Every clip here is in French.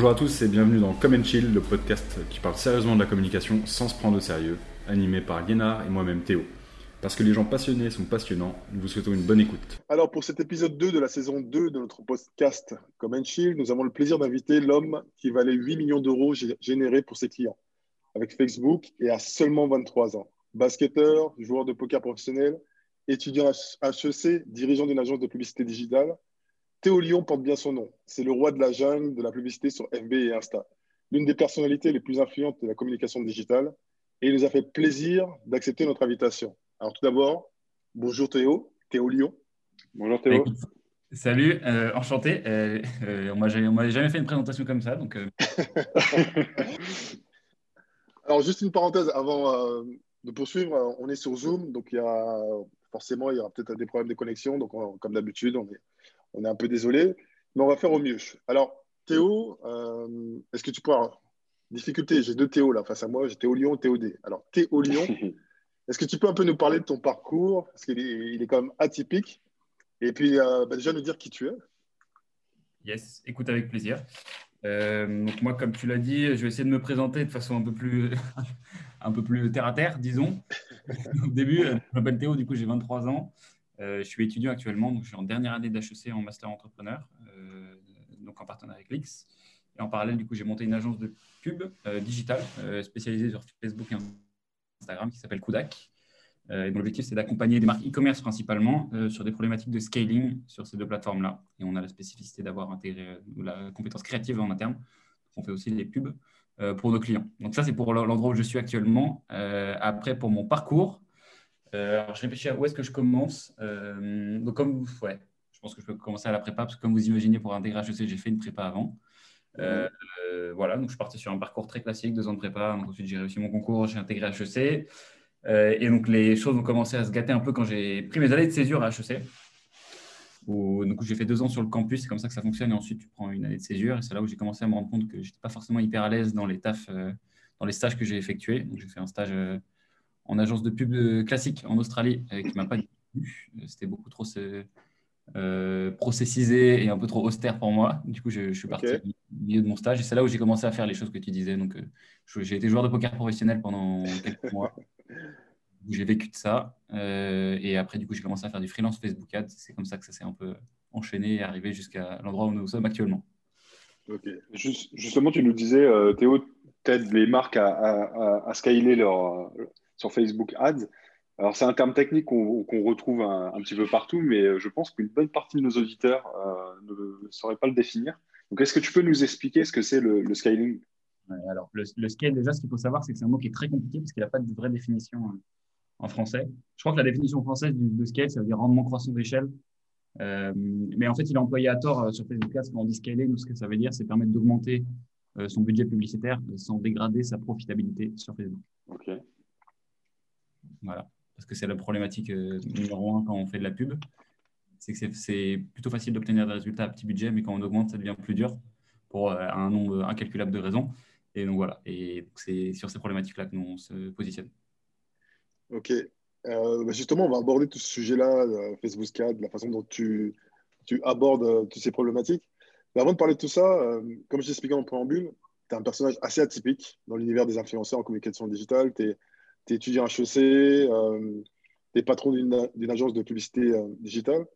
Bonjour à tous et bienvenue dans Come Chill, le podcast qui parle sérieusement de la communication sans se prendre au sérieux, animé par Guénard et moi-même Théo. Parce que les gens passionnés sont passionnants, nous vous souhaitons une bonne écoute. Alors pour cet épisode 2 de la saison 2 de notre podcast Come Chill, nous avons le plaisir d'inviter l'homme qui valait 8 millions d'euros générés pour ses clients avec Facebook et à seulement 23 ans. Basketteur, joueur de poker professionnel, étudiant HEC, dirigeant d'une agence de publicité digitale, Théo Lyon porte bien son nom. C'est le roi de la jungle de la publicité sur FB et Insta. L'une des personnalités les plus influentes de la communication digitale. Et il nous a fait plaisir d'accepter notre invitation. Alors tout d'abord, bonjour Théo, Théo Lyon. Bonjour Théo. salut, euh, enchanté. Euh, euh, on ne m'avait jamais fait une présentation comme ça. Donc, Alors juste une parenthèse avant de poursuivre. On est sur Zoom, donc il y a forcément il y aura peut-être des problèmes de connexion. Donc comme d'habitude, on est on est un peu désolé, mais on va faire au mieux. Alors, Théo, euh, est-ce que tu pourras. Difficulté, j'ai deux Théo là face à moi, j'ai Théo Lyon, Théo D. Alors, Théo Lyon, est-ce que tu peux un peu nous parler de ton parcours? Parce qu'il est, il est quand même atypique. Et puis, euh, bah, déjà nous dire qui tu es. Yes, écoute avec plaisir. Euh, donc moi, comme tu l'as dit, je vais essayer de me présenter de façon un peu plus, un peu plus terre à terre, disons. Au début, je m'appelle Théo, du coup j'ai 23 ans. Euh, je suis étudiant actuellement, donc je suis en dernière année d'HEC en master entrepreneur, euh, donc en partenariat avec l'X. Et en parallèle, du coup, j'ai monté une agence de pub euh, digitale spécialisée sur Facebook et Instagram qui s'appelle Kudak. et l'objectif, c'est d'accompagner des marques e-commerce principalement sur des problématiques de scaling sur ces deux plateformes-là. Et on a la spécificité d'avoir intégré la compétence créative en interne. On fait aussi des pubs pour nos clients. Donc ça, c'est pour l'endroit où je suis actuellement. après, pour mon parcours, euh, alors, je réfléchis à où est-ce que je commence. Euh, donc, comme, ouais, je pense que je peux commencer à la prépa, parce que comme vous imaginez, pour intégrer HEC, j'ai fait une prépa avant. Euh, voilà, donc je suis parti sur un parcours très classique, deux ans de prépa. ensuite, j'ai réussi mon concours, j'ai intégré HEC. et donc, les choses ont commencé à se gâter un peu quand j'ai pris mes années de césure à HEC. Où, donc, j'ai fait deux ans sur le campus, c'est comme ça que ça fonctionne. Et ensuite, tu prends une année de césure. Et c'est là où j'ai commencé à me rendre compte que je n'étais pas forcément hyper à l'aise dans les tafs, dans les stages que j'ai effectués. Donc, j'ai fait un stage en agence de pub euh, classique en Australie euh, qui m'a pas plu. C'était beaucoup trop euh, processisé et un peu trop austère pour moi. Du coup, je, suis parti au milieu de mon stage et c'est là où j'ai commencé à faire les choses que tu disais. Donc, j'ai été joueur de poker professionnel pendant quelques mois. J'ai vécu de ça. et après, du coup, j'ai commencé à faire du freelance Facebook Ads. C'est comme ça que ça s'est un peu enchaîné et arrivé jusqu'à l'endroit où nous sommes actuellement. Ok. justement, tu nous disais, Théo, t'aides les marques à, à, à, scaler leur, sur Facebook Ads. Alors, c'est un terme technique qu'on retrouve un, petit peu partout, mais euh, je pense qu'une bonne partie de nos auditeurs euh, ne sauraient pas le définir. Donc, est-ce que tu peux nous expliquer ce que c'est le, scaling? Alors, le, scale, déjà, ce qu'il faut savoir, c'est que c'est un mot qui est très compliqué parce qu'il n'a pas de vraie définition euh, en français. Je crois que la définition française de scale, ça veut dire rendement croissant d'échelle. mais en fait, il est employé à tort sur Facebook Ads quand on dit scaling. Ce que ça veut dire, c'est permettre d'augmenter son budget publicitaire sans dégrader sa profitabilité sur Facebook. OK. Voilà. Parce que c'est la problématique euh, numéro un quand on fait de la pub. C'est que c'est plutôt facile d'obtenir des résultats à petit budget, mais quand on augmente, ça devient plus dur pour euh, un nombre incalculable de raisons. Et donc voilà. Et c'est sur ces problématiques-là que nous on se positionne. Ok. Euh, bah, justement, on va aborder tout ce sujet-là, Facebook Ad, la façon dont tu, abordes toutes ces problématiques. Mais avant de parler de tout ça, comme je t'ai expliqué en préambule, tu es un personnage assez atypique dans l'univers des influenceurs en communication digitale. Tu tu es étudiant HEC, euh, tu es patron d'une agence de publicité euh, digitale.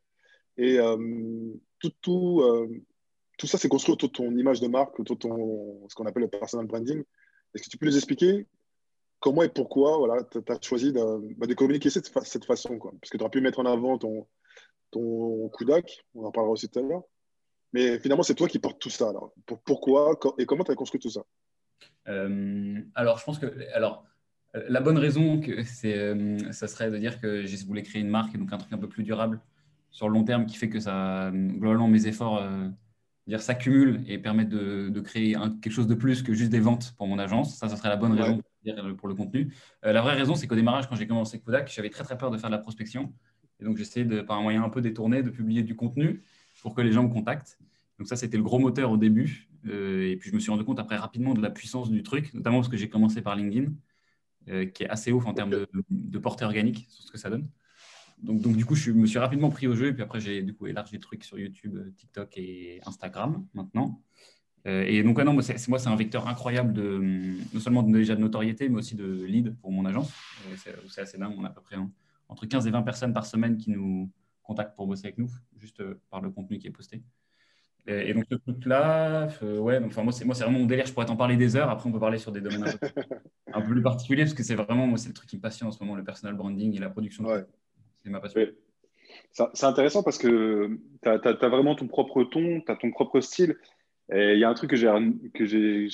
Et euh, tout, tout, tout ça, c'est construit autour de ton image de marque, autour de ton, ce qu'on appelle le personal branding. Est-ce que tu peux nous expliquer comment et pourquoi voilà, tu as choisi de, bah, de communiquer cette, cette façon quoi? Parce que tu aurais pu mettre en avant ton, ton Kudak, on en parlera aussi tout à l'heure. Mais finalement, c'est toi qui portes tout ça. Alors. Pourquoi et comment tu as construit tout ça? Alors, je pense que. Alors, la bonne raison, que c'est, euh, ça serait de dire que je voulais créer une marque et donc un truc un peu plus durable sur le long terme qui fait que ça, globalement, mes efforts euh, dire, s'accumulent et permettent de, créer quelque chose de plus que juste des ventes pour mon agence. Ça, ça serait la bonne raison pour le contenu. Euh, la vraie raison, c'est qu'au démarrage, quand j'ai commencé Kodak, j'avais très très peur de faire de la prospection. Et donc, j'essayais de, par un moyen un peu détourné de publier du contenu pour que les gens me contactent. Donc ça, c'était le gros moteur au début. et puis, je me suis rendu compte après rapidement de la puissance du truc, notamment parce que j'ai commencé par LinkedIn. Euh, qui est assez ouf en termes de, portée organique sur ce que ça donne. Donc, donc, du coup, je me suis rapidement pris au jeu et puis après, j'ai du coup élargi le truc sur YouTube, TikTok et Instagram maintenant. et donc, non, moi, c'est, moi, c'est un vecteur incroyable de, non seulement déjà de notoriété, mais aussi de lead pour mon agence. C'est, assez dingue. On a à peu près entre 15 et 20 personnes par semaine qui nous contactent pour bosser avec nous, juste par le contenu qui est posté. Et, donc, ce truc-là, ouais, donc, moi, c'est, vraiment mon délire. Je pourrais t'en parler des heures. Après, on peut parler sur des domaines un peu, plus particuliers, parce que c'est vraiment, moi, c'est le truc qui me passionne en ce moment, le personal branding et la production. C'est ma passion. C'est intéressant parce que tu as, vraiment ton propre ton, tu as ton propre style. Et il y a un truc que j'ai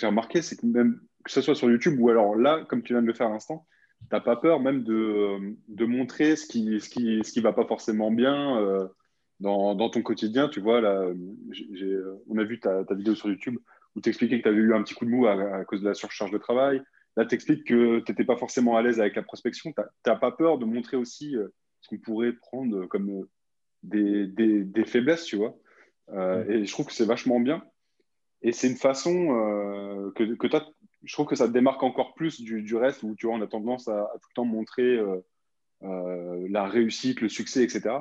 remarqué, c'est que même que ce soit sur YouTube ou alors là, comme tu viens de le faire à l'instant, tu n'as pas peur même de, de, montrer ce qui ne ce qui, ce qui va pas forcément bien. Euh, dans, dans, ton quotidien, tu vois, là, on a vu ta, ta, vidéo sur YouTube où tu expliquais que tu avais eu un petit coup de mou à, cause de la surcharge de travail. Là, tu expliques que tu n'étais pas forcément à l'aise avec la prospection. Tu n'as pas peur de montrer aussi euh, ce qu'on pourrait prendre comme euh, des, des, des, faiblesses, tu vois. Euh, et je trouve que c'est vachement bien. Et c'est une façon que, que as, je trouve que ça te démarque encore plus du, du, reste où tu vois, on a tendance à, à tout le temps montrer la réussite, le succès, etc.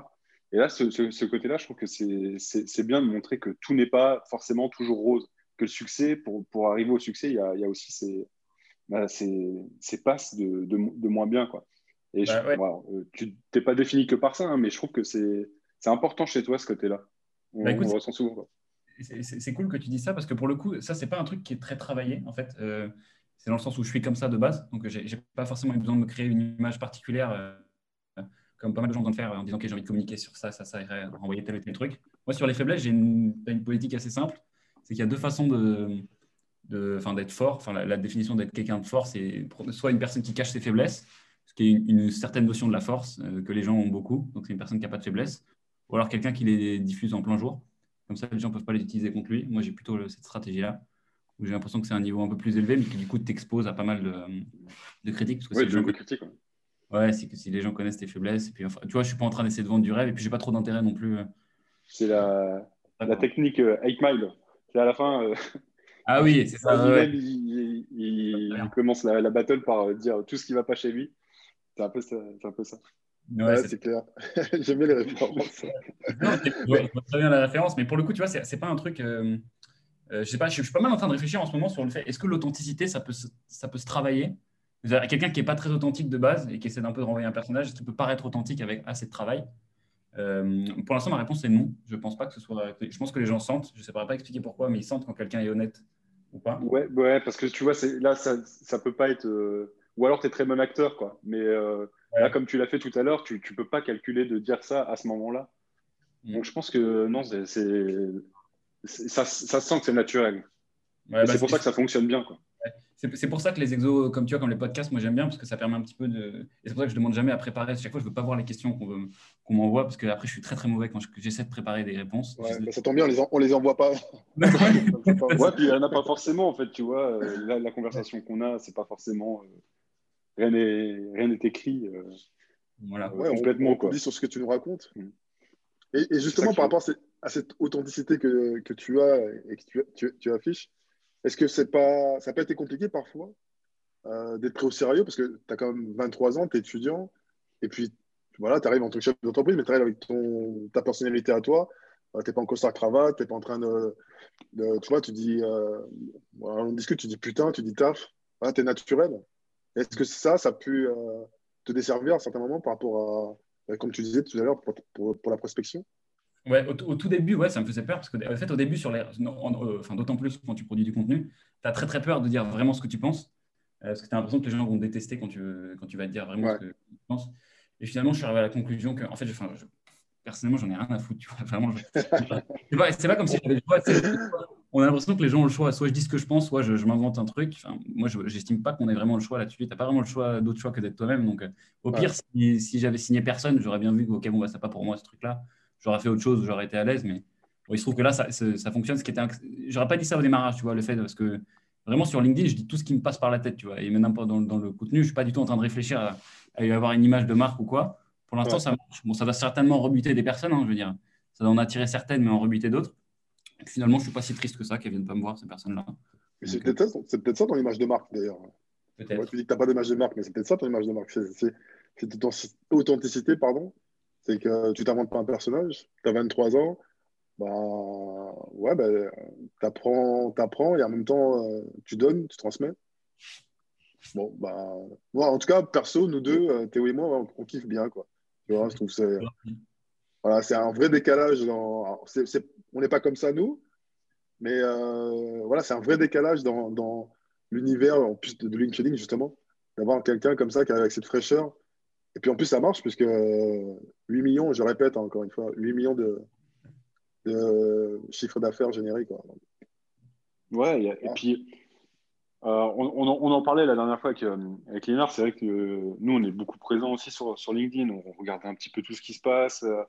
Et là, ce, côté-là, je trouve que c'est bien de montrer que tout n'est pas forcément toujours rose. Que le succès, pour, pour arriver au succès, il y a, il y a aussi ces, bah, ces, passes de, de, moins bien. Quoi. Et bah, euh, tu n'es pas défini que par ça, hein, mais je trouve que c'est important chez toi, ce côté-là. On, bah, ressent souvent. C'est cool que tu dis ça parce que pour le coup, ça, c'est pas un truc qui est très travaillé en fait. Euh, c'est dans le sens où je suis comme ça de base, donc j'ai pas forcément eu besoin de me créer une image particulière. Euh, comme pas mal de gens vont le faire en disant que j'ai envie de communiquer sur ça, ça, ça, irait renvoyer tel ou tel truc. Moi, sur les faiblesses, j'ai une, une, politique assez simple. C'est qu'il y a deux façons de, d'être fort. Enfin, la, définition d'être quelqu'un de fort, c'est soit une personne qui cache ses faiblesses, ce qui est une, certaine notion de la force euh, que les gens ont beaucoup. Donc, c'est une personne qui n'a pas de faiblesse. Ou alors quelqu'un qui les diffuse en plein jour. Comme ça, les gens ne peuvent pas les utiliser contre lui. Moi, j'ai plutôt cette stratégie-là où j'ai l'impression que c'est un niveau un peu plus élevé, mais qui du coup t'expose à pas mal de, de critiques. Parce que oui, de critiques. Ouais, c'est que si les gens connaissent tes faiblesses, et puis enfin, tu vois, je suis pas en train d'essayer de vendre du rêve, et puis j'ai pas trop d'intérêt non plus. Euh. C'est la, la technique 8 euh, Mile. C'est à la fin. Euh, ah oui, c'est ça. il, il, commence la, la, battle par dire tout ce qui va pas chez lui. C'est un peu ça. Un peu ça. Ouais, c'est clair. J'aime bien les références. non, je très bien la référence, mais pour le coup, tu vois, c'est pas un truc. Euh, je sais pas, je, je, suis pas mal en train de réfléchir en ce moment sur le fait est-ce que l'authenticité, ça peut, ça peut se travailler? Quelqu'un qui n'est pas très authentique de base et qui essaie d'un peu de renvoyer un personnage, est-ce qu'il peut paraître authentique avec assez de travail euh, Pour l'instant, ma réponse est non. Je pense pas que ce soit. Je pense que les gens sentent. Je ne sais pas expliquer pourquoi, mais ils sentent quand quelqu'un est honnête ou pas. Ouais, ouais parce que tu vois, là, ça ne peut pas être. Euh, ou alors, tu es très bon acteur, quoi. Mais euh, là, comme tu l'as fait tout à l'heure, tu ne peux pas calculer de dire ça à ce moment-là. Mm. Donc, je pense que non, c'est ça, ça sent que c'est naturel. Ouais, bah, c'est pour ça que ça fonctionne bien, quoi. C'est pour ça que les exos, comme tu vois, comme les podcasts, moi j'aime bien parce que ça permet un petit peu de. Et c'est pour ça que je demande jamais à préparer. Chaque fois, je veux pas voir les questions qu'on m'envoie parce que après, je suis très très mauvais quand j'essaie de préparer des réponses. Ouais, bah, ça tombe bien, on les, on les envoie pas. ouais, puis il n'y en a pas forcément en fait, tu vois. Euh, la, conversation qu'on a, c'est pas forcément. Euh, rien n'est écrit. Euh, voilà. complètement. On, on dit sur ce que tu nous racontes. Mm. Et, justement, par rapport à cette, authenticité que, que, tu as et que tu, tu, tu affiches, est-ce que c'est pas, ça pas été compliqué parfois euh, d'être pris au sérieux? Parce que tu as quand même 23 ans, tu es étudiant, et puis voilà, tu arrives en tant que chef d'entreprise, mais tu arrives avec ton, ta personnalité à toi. Euh, tu n'es pas en costard cravate, tu n'es pas en train de, Tu vois, tu dis. Euh, on discute, tu dis putain, tu dis taf. Voilà, tu es naturel. Est-ce que ça, ça a pu te desservir à un certain moment par rapport à, comme tu disais tout à l'heure, pour, pour la prospection? Ouais, au, tout début, ouais, ça me faisait peur parce que, en fait, au début, sur les, euh, enfin, d'autant plus quand tu produis du contenu, tu as très très peur de dire vraiment ce que tu penses euh, parce que tu as l'impression que les gens vont détester quand tu, quand tu vas dire vraiment ce que tu penses. Et finalement, je suis arrivé à la conclusion que, en fait, je, personnellement, j'en ai rien à foutre. Tu vois, vraiment, c'est pas, comme si on a l'impression que les gens ont le choix. Soit je dis ce que je pense, soit je, m'invente un truc. Enfin, moi, je n'estime pas qu'on ait vraiment le choix là-dessus. Tu n'as pas vraiment le choix, d'autre choix que d'être toi-même. Donc, euh, au pire, si, si j'avais signé personne, j'aurais bien vu que, ok, bon, bah, c'est pas pour moi ce truc-là j'aurais fait autre chose, j'aurais été à l'aise. Mais il se trouve que là, ça, ça fonctionne. Ce qui était, j'aurais pas dit ça au démarrage, tu vois, le fait parce que vraiment sur LinkedIn, je dis tout ce qui me passe par la tête, tu vois. Et maintenant dans, dans le contenu, je suis pas du tout en train de réfléchir à, avoir une image de marque ou quoi. Pour l'instant, ça marche. Bon, ça va certainement rebuter des personnes, hein, je veux dire. Ça va en attirer certaines, mais en rebuter d'autres. Finalement, je suis pas si triste que ça qu'elles viennent pas me voir ces personnes-là. c'est peut-être ça, peut ça ton image de marque d'ailleurs. tu dis que tu n'as pas d'image de marque, mais c'est peut-être ça ton image de marque. C'est authenticité, pardon, c'est que tu t'inventes pas un personnage, tu as 23 ans, bah, ouais, bah, tu apprends, et en même temps, euh, tu donnes, tu transmets. Bon, bah, en tout cas, perso, nous deux, euh, Théo et moi, on, kiffe bien, quoi. Tu vois, je trouve c'est voilà, un vrai décalage. Dans, on n'est pas comme ça, nous, mais euh, voilà, c'est un vrai décalage dans, dans l'univers en plus de, LinkedIn, justement, d'avoir quelqu'un comme ça qui arrive avec cette fraîcheur. Et puis en plus, ça marche, puisque 8 millions, je répète encore une fois, 8 millions de, de chiffre d'affaires généré. Quoi. Ouais, et, puis euh, on, en parlait la dernière fois avec, euh, avec Lénard, c'est vrai que nous, on est beaucoup présents aussi sur, sur, LinkedIn, on regarde un petit peu tout ce qui se passe. Euh,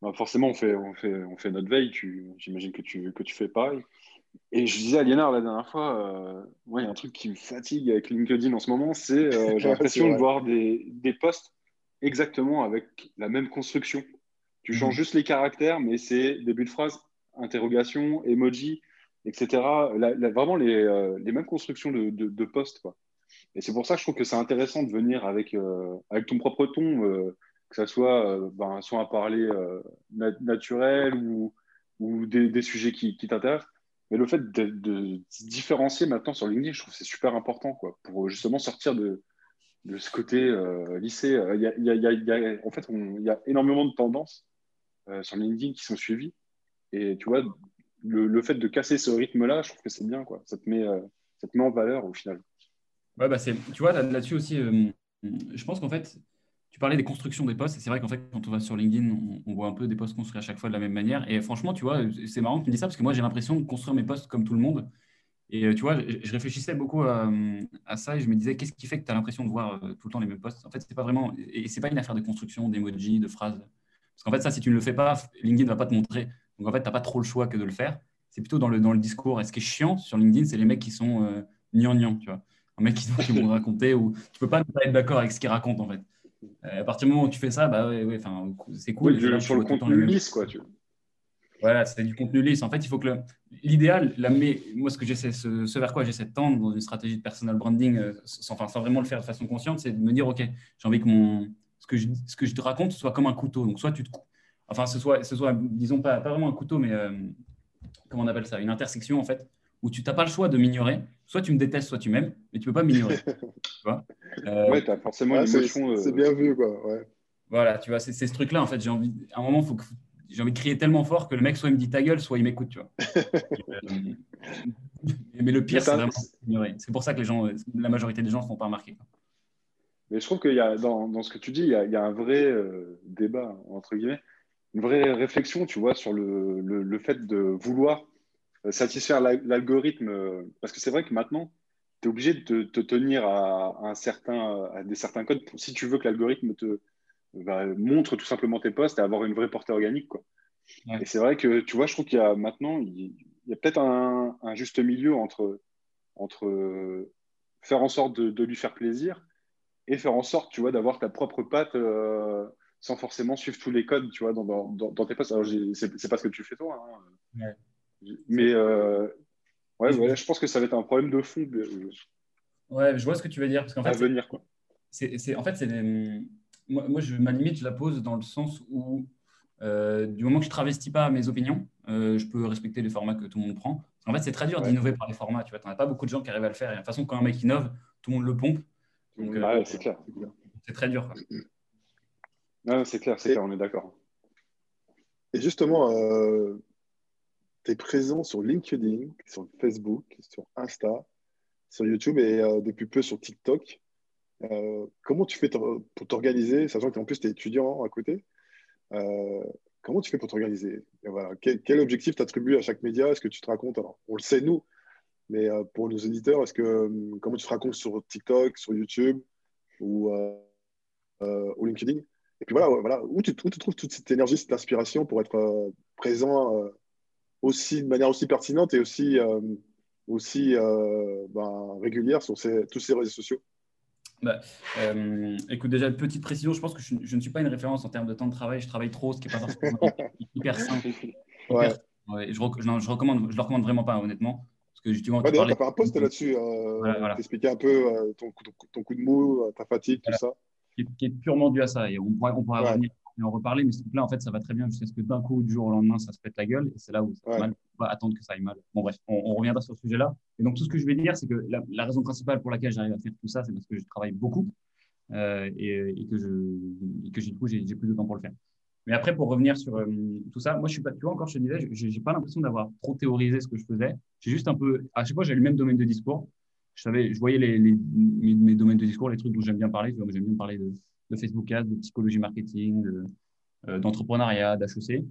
bah, forcément, on fait, on, fait, on fait notre veille, j'imagine que tu, que tu fais pareil. Et je disais à Lénard la dernière fois, ouais, il y a un truc qui me fatigue avec LinkedIn en ce moment, c'est j'ai l'impression de voir des, des posts exactement avec la même construction. Tu changes mhm. juste les caractères, mais c'est début de phrase, interrogation, emoji, etc. vraiment les, euh, les, mêmes constructions de, de, postes. Quoi. Et c'est pour ça que je trouve que c'est intéressant de venir avec, euh, avec ton propre ton, euh, que ça soit ben, soit un parler naturel ou, ou des, des, sujets qui, qui t'intéressent. Mais le fait de, différencier maintenant sur LinkedIn, je trouve que c'est super important quoi, pour justement sortir de, de ce côté lycée. Il y a, en fait, il y a énormément de tendances euh, sur LinkedIn qui sont suivis. Et tu vois, le, fait de casser ce rythme-là, je trouve que c'est bien. Quoi. Ça, te met, euh, ça te met en valeur au final. Ouais, bah tu vois, là-dessus aussi, euh, je pense qu'en fait, tu parlais des constructions des postes. C'est vrai qu'en fait, quand on va sur LinkedIn, on, voit un peu des postes construits à chaque fois de la même manière. Et franchement, tu vois, c'est marrant que tu me dis ça parce que moi, j'ai l'impression de construire mes postes comme tout le monde. Et tu vois, je, réfléchissais beaucoup à, ça et je me disais, qu'est-ce qui fait que tu as l'impression de voir tout le temps les mêmes postes? En fait, c'est pas vraiment, et c'est pas une affaire de construction, d'emoji, de phrases. Parce qu'en fait, ça, si tu ne le fais pas, LinkedIn ne va pas te montrer. Donc en fait, tu n'as pas trop le choix que de le faire. C'est plutôt dans le, dans le discours. Et ce qui est chiant sur LinkedIn, c'est les mecs qui sont euh, gnangnang, tu vois. Un mec qui, qui vont raconter ou tu peux pas pas être d'accord avec ce qu'ils racontent en fait. Euh, à partir du moment où tu fais ça, bah ouais, ouais c'est cool. Oui, sur le contenu lisse, quoi. Tu... Voilà, c'est du contenu lisse. En fait, il faut que l'idéal, moi, ce que j'essaie, ce, vers quoi j'essaie de tendre dans une stratégie de personal branding, euh, sans, enfin, sans vraiment le faire de façon consciente, c'est de me dire, ok, j'ai envie que mon, ce que, je, ce que je te raconte soit comme un couteau. Donc, soit tu te enfin, ce soit, ce soit disons, pas, pas vraiment un couteau, mais euh, comment on appelle ça? Une intersection, en fait, où tu n'as pas le choix de m'ignorer. Soit tu me détestes, soit tu m'aimes, mais tu ne peux pas m'ignorer. tu vois? Euh, Ouais, tu as forcément une émotion. Euh, c'est bien vu, quoi. Ouais. Voilà, tu vois, c'est ce truc-là, en fait. J'ai envie, à un moment, faut que j'ai envie de crier tellement fort que le mec soit il me dit ta gueule, soit il m'écoute, tu vois. mais le pire, c'est vraiment ignorer. C'est pour ça que les gens, la majorité des gens ne sont pas remarqués. Mais je trouve qu'il y a, dans, dans, ce que tu dis, il y a, il y a un vrai euh, débat, entre guillemets, une vraie réflexion, tu vois, sur le, le, le fait de vouloir satisfaire l'algorithme. Euh, parce que c'est vrai que maintenant, tu es obligé de te tenir à, un certain, à des certains codes pour, si tu veux que l'algorithme te bah, montre tout simplement tes posts et avoir une vraie portée organique. Quoi. Et c'est vrai que, tu vois, je trouve qu'il y a maintenant, il, y a peut-être un, un, juste milieu entre, entre faire en sorte de, de lui faire plaisir et faire en sorte, tu vois, d'avoir ta propre patte euh, sans forcément suivre tous les codes, tu vois, dans, dans, dans tes posts. Alors, c'est pas ce que tu fais toi, hein. Mais euh, ouais, je pense que ça va être un problème de fond. Ouais, je vois ce que tu veux dire. Parce qu'en fait, venir, quoi. C'est, en fait, c'est moi, moi, je, ma limite, je la pose dans le sens où, euh, du moment que je ne travestis pas mes opinions, je peux respecter les formats que tout le monde prend. En fait, c'est très dur d'innover par les formats. Tu vois, n'as pas beaucoup de gens qui arrivent à le faire. Et de toute façon, quand un mec innove, tout le monde le pompe. Euh, c'est clair. C'est très dur. c'est clair, c'est clair, on est d'accord. Et justement, euh, tu es présent sur LinkedIn, sur Facebook, sur Insta, sur YouTube et euh, depuis peu sur TikTok. comment tu fais pour t'organiser, sachant qu'en plus tu es étudiant à côté Comment tu fais pour t'organiser? Voilà. quel, objectif t'attribues à chaque média? Est-ce que tu te racontes? On le sait nous, mais euh, pour nos éditeurs, est-ce que euh, comment tu te racontes sur TikTok, sur YouTube ou, euh, LinkedIn? Et puis voilà, voilà. Où, tu, où, tu, trouves toute cette énergie, cette inspiration pour être présent aussi de manière aussi pertinente et aussi, aussi ben, régulière sur ces, tous ces réseaux sociaux bah, écoute, déjà, petite précision, je pense que je, ne suis pas une référence en termes de temps de travail. Je travaille trop, ce qui n'est pas forcément hyper simple. ouais. je, je, je, recommande, je le recommande vraiment pas, honnêtement. Parce que justement, tu as fait un post là-dessus, euh, t'expliquer un peu euh, ton, ton, coup de mou, euh, ta fatigue, tout ça. Qui est, purement dû à ça. Et on pourrait, on pourrait revenir en reparler, mais ce truc-là, en fait, ça va très bien jusqu'à ce que d'un coup, du jour au lendemain, ça se pète la gueule, et c'est là où ça Ouais. va mal. On va attendre que ça aille mal. Bon, bref, on, on reviendra sur ce sujet-là. Et donc, tout ce que je vais dire, c'est que la, la raison principale pour laquelle j'arrive à faire tout ça, c'est parce que je travaille beaucoup euh, et, et que, je, et que du coup, j'ai plus de temps pour le faire. Mais après, pour revenir sur euh, tout ça, moi, je suis pas, tu vois, encore, je te disais, j'ai pas l'impression d'avoir trop théorisé ce que je faisais. J'ai juste un peu, à chaque fois, j'ai le même domaine de discours. Je savais, je voyais les, les- mes, mes domaines de discours, les trucs dont j'aime bien parler. J'aime bien parler de, de Facebook Ads, de psychologie marketing, de, euh, d'entrepreneuriat, d'HEC.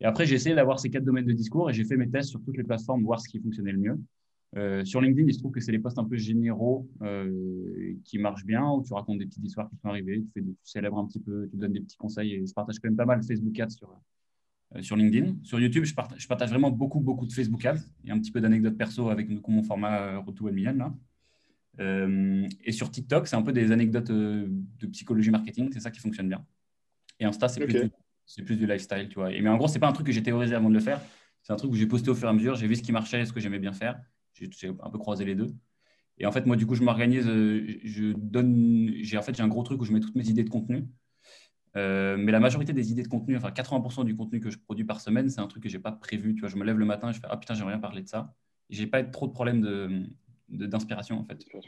Et après, j'ai essayé d'avoir ces quatre domaines de discours et j'ai fait mes tests sur toutes les plateformes, voir ce qui fonctionnait le mieux. Euh, sur LinkedIn, il se trouve que c'est les posts un peu généraux euh, qui marchent bien, où tu racontes des petites histoires qui sont arrivées, tu, fais des- célèbres un petit peu, tu donnes des petits conseils et je partage quand même pas mal Facebook Ads sur, sur LinkedIn. Sur YouTube, je partage, vraiment beaucoup, beaucoup de Facebook Ads et un petit peu d'anecdotes perso avec mon format Retour à million là. Euh, et sur TikTok, c'est un peu des anecdotes euh, de psychologie marketing, c'est ça qui fonctionne bien. Et Insta, c'est plus, du- c'est plus du lifestyle, tu vois. Et, mais en gros, c'est pas un truc que j'ai théorisé avant de le faire. C'est un truc que j'ai posté au fur et à mesure. J'ai vu ce qui marchait, ce que j'aimais bien faire. J'ai un peu croisé les deux. Et en fait, moi, du coup, je m'organise. euh, Je donne. J'ai en fait, j'ai un gros truc où je mets toutes mes idées de contenu. Euh, mais la majorité des idées de contenu, enfin 80% du contenu que je produis par semaine, c'est un truc que j'ai pas prévu. Tu vois, je me lève le matin, je fais ah putain, j'aimerais bien parler de ça. J'ai pas trop de problèmes de de- d'inspiration en fait. Plus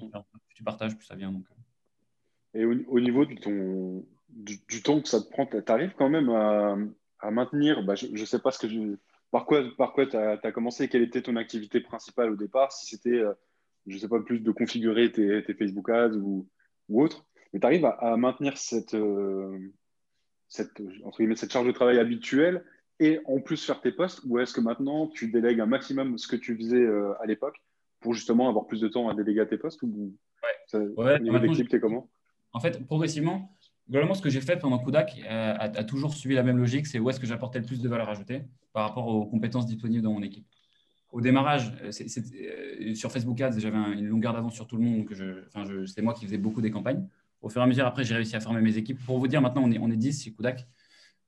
tu partages, plus ça vient. Donc. euh. Et au, au niveau de ton, du, du temps que ça te prend, tu arrives quand même à, à maintenir, bah, je ne sais pas ce que par quoi par quoi tu as, commencé, quelle était ton activité principale au départ, si c'était, euh, je ne sais pas, plus de configurer tes, tes Facebook Ads ou, ou autre, mais tu arrives à, à maintenir cette, euh, cette, entre guillemets, cette charge de travail habituelle et en plus faire tes posts, ou est-ce que maintenant tu délègues un maximum ce que tu faisais euh, à l'époque? Pour justement avoir plus de temps à déléguer à tes posts ou ça- Ouais, au niveau d'équipe, t'es comment? En fait, progressivement, globalement, ce que j'ai fait pendant Kudak euh, a, a toujours suivi la même logique, c'est où est-ce que j'apportais le plus de valeur ajoutée par rapport aux compétences disponibles dans mon équipe. Au démarrage, euh, euh, sur Facebook Ads, j'avais un- une longueur d'avance sur tout le monde, donc je, c'est moi qui faisais beaucoup des campagnes. Au fur et à mesure, après, j'ai réussi à former mes équipes. Pour vous dire, maintenant, on est, on est 10 chez Kudak,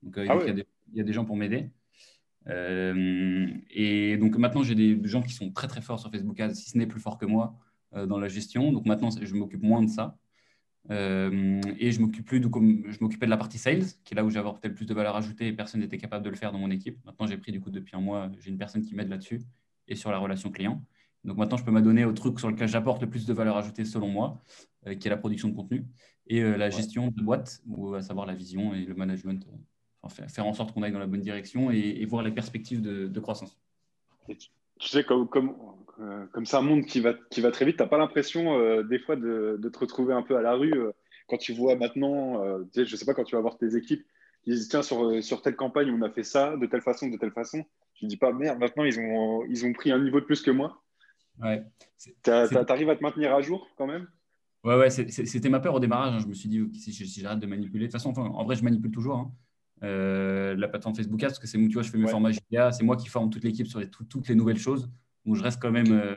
donc, euh, Ah donc, il, ouais. y a des, il y a des gens pour m'aider. Euh, et donc maintenant, j'ai des gens qui sont très très forts sur Facebook Ads, si ce n'est plus fort que moi euh, dans la gestion. Donc maintenant, je m'occupe moins de ça. Euh, et je m'occupe plus de comme je m'occupais de la partie sales, qui est là où j'avais peut-être plus de valeur ajoutée et personne n'était capable de le faire dans mon équipe. Maintenant, j'ai pris du coup depuis un mois, j'ai une personne qui m'aide là-dessus et sur la relation client. Donc maintenant, je peux m'adonner au truc sur lequel j'apporte le plus de valeur ajoutée selon moi, qui est la production de contenu et la gestion de boîte, ou à savoir la vision et le management. Enfin, faire, en sorte qu'on aille dans la bonne direction et, et voir les perspectives de, de croissance. Tu sais, comme, comme, euh, comme c'est un monde qui va, qui va très vite, tu n'as pas l'impression euh, des fois de, de te retrouver un peu à la rue euh, quand tu vois maintenant, tu sais, je ne sais pas, quand tu vas voir tes équipes qui disent tiens, sur, sur telle campagne, on a fait ça de telle façon, de telle façon. Je ne dis pas merde, maintenant ils ont, ils ont pris un niveau de plus que moi. Ouais. Tu arrives à te maintenir à jour quand même? Ouais, ouais, c'était ma peur au démarrage. hein. Je me suis dit, si, si j'arrête de manipuler, de toute façon, enfin, en vrai, je manipule toujours hein. Euh, la plateforme Facebook Ads, parce que c'est moi, tu vois, je fais mes Ouais. formats c'est moi qui forme toute l'équipe sur les- tout- toutes les nouvelles choses. Donc, je reste quand même euh,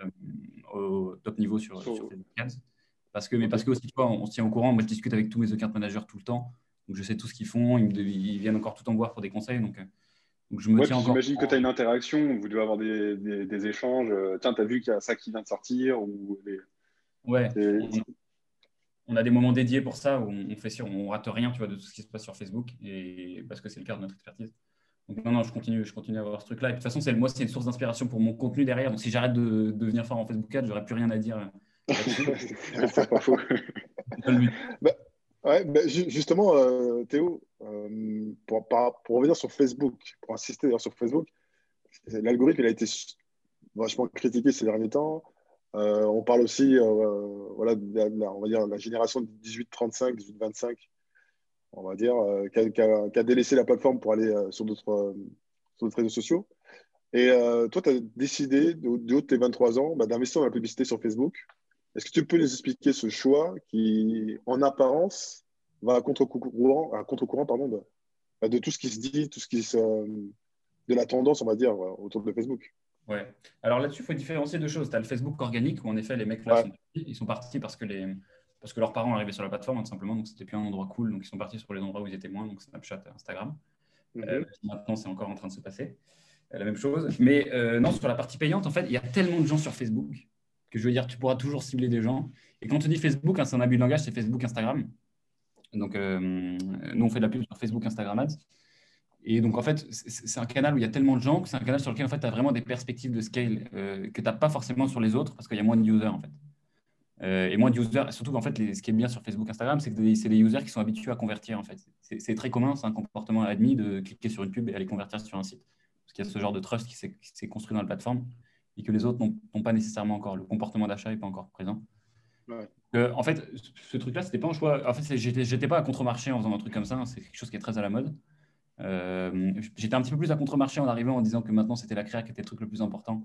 au top niveau sur, Facebook Ads. Parce que, mais parce que aussi, tu vois, on, on se tient au courant. Moi, je discute avec tous mes account managers tout le temps. Donc, je sais tout ce qu'ils font. Ils, me, ils viennent encore tout en voir pour des conseils. Donc, euh, donc je me Ouais, tiens encore. J'imagine que tu as une interaction, vous devez avoir des, des, des échanges. Tiens, tu as vu qu'il y a ça qui vient de sortir ou Ouais. des- On- a des moments dédiés pour ça où on fait sûr, on rate rien, tu vois, de tout ce qui se passe sur Facebook, et parce que c'est le cœur de notre expertise. Donc non, non, je continue, je continue à avoir ce truc-là. Et de toute façon, c'est moi, c'est une source d'inspiration pour mon contenu derrière. Donc si j'arrête de, de venir fort en Facebook Ads, j'aurais plus rien à dire. c'est pas faux. Ouais, bah, justement, euh, Théo, euh, pour, revenir sur Facebook, pour insister d'ailleurs sur Facebook, l'algorithme il a été vachement critiqué ces derniers temps. Euh, on parle aussi euh, voilà, de la, génération de 18-35, 18-25, on va dire, euh, qui, a, délaissé la plateforme pour aller euh, sur d'autres euh, réseaux sociaux. Et euh, toi, tu as décidé, du haut de tes 23 ans, bah, d'investir dans la publicité sur Facebook. Est-ce que tu peux nous expliquer ce choix qui, en apparence, va à contre-courant, pardon, de, bah, de tout ce qui se dit, tout ce qui se, de la tendance, on va dire, euh, autour de Facebook? Ouais. Alors là-dessus, il faut différencier deux choses. Tu as le Facebook organique où en effet, les mecs là Ouais. sont partis. Ils sont partis parce que, les... parce que leurs parents arrivaient sur la plateforme, hein, tout simplement. Donc c'était plus un endroit cool. Donc ils sont partis sur les endroits où ils étaient moins, donc Snapchat, Instagram. Euh, maintenant, c'est encore en train de se passer. Euh, la même chose. Mais euh, non, sur la partie payante, en fait, il y a tellement de gens sur Facebook que je veux dire, tu pourras toujours cibler des gens. Et quand on dit Facebook, hein, c'est un abus de langage, c'est Facebook, Instagram. Donc, nous, on fait de la pub sur Facebook, Instagram Ads. Et donc, en fait, c'est un canal où il y a tellement de gens que c'est un canal sur lequel en fait, tu as vraiment des perspectives de scale que tu n'as pas forcément sur les autres parce qu'il y a moins de users en fait. Euh, et moins de users, surtout qu'en fait, ce qui est bien sur Facebook, Instagram, c'est que c'est les users qui sont habitués à convertir. En fait, c'est très commun, c'est un comportement admis de cliquer sur une pub et aller convertir sur un site, parce qu'il y a ce genre de trust qui s'est construit dans la plateforme et que les autres n'ont pas nécessairement encore. Le comportement d'achat n'est pas encore présent. Euh, en fait, ce truc-là, c'était pas un choix. En fait, j'étais pas à contre-marché en faisant un truc comme ça. Hein. C'est quelque chose qui est très à la mode. Euh, j'étais un petit peu plus à contre-marché en arrivant en disant que maintenant c'était la créa qui était le truc le plus important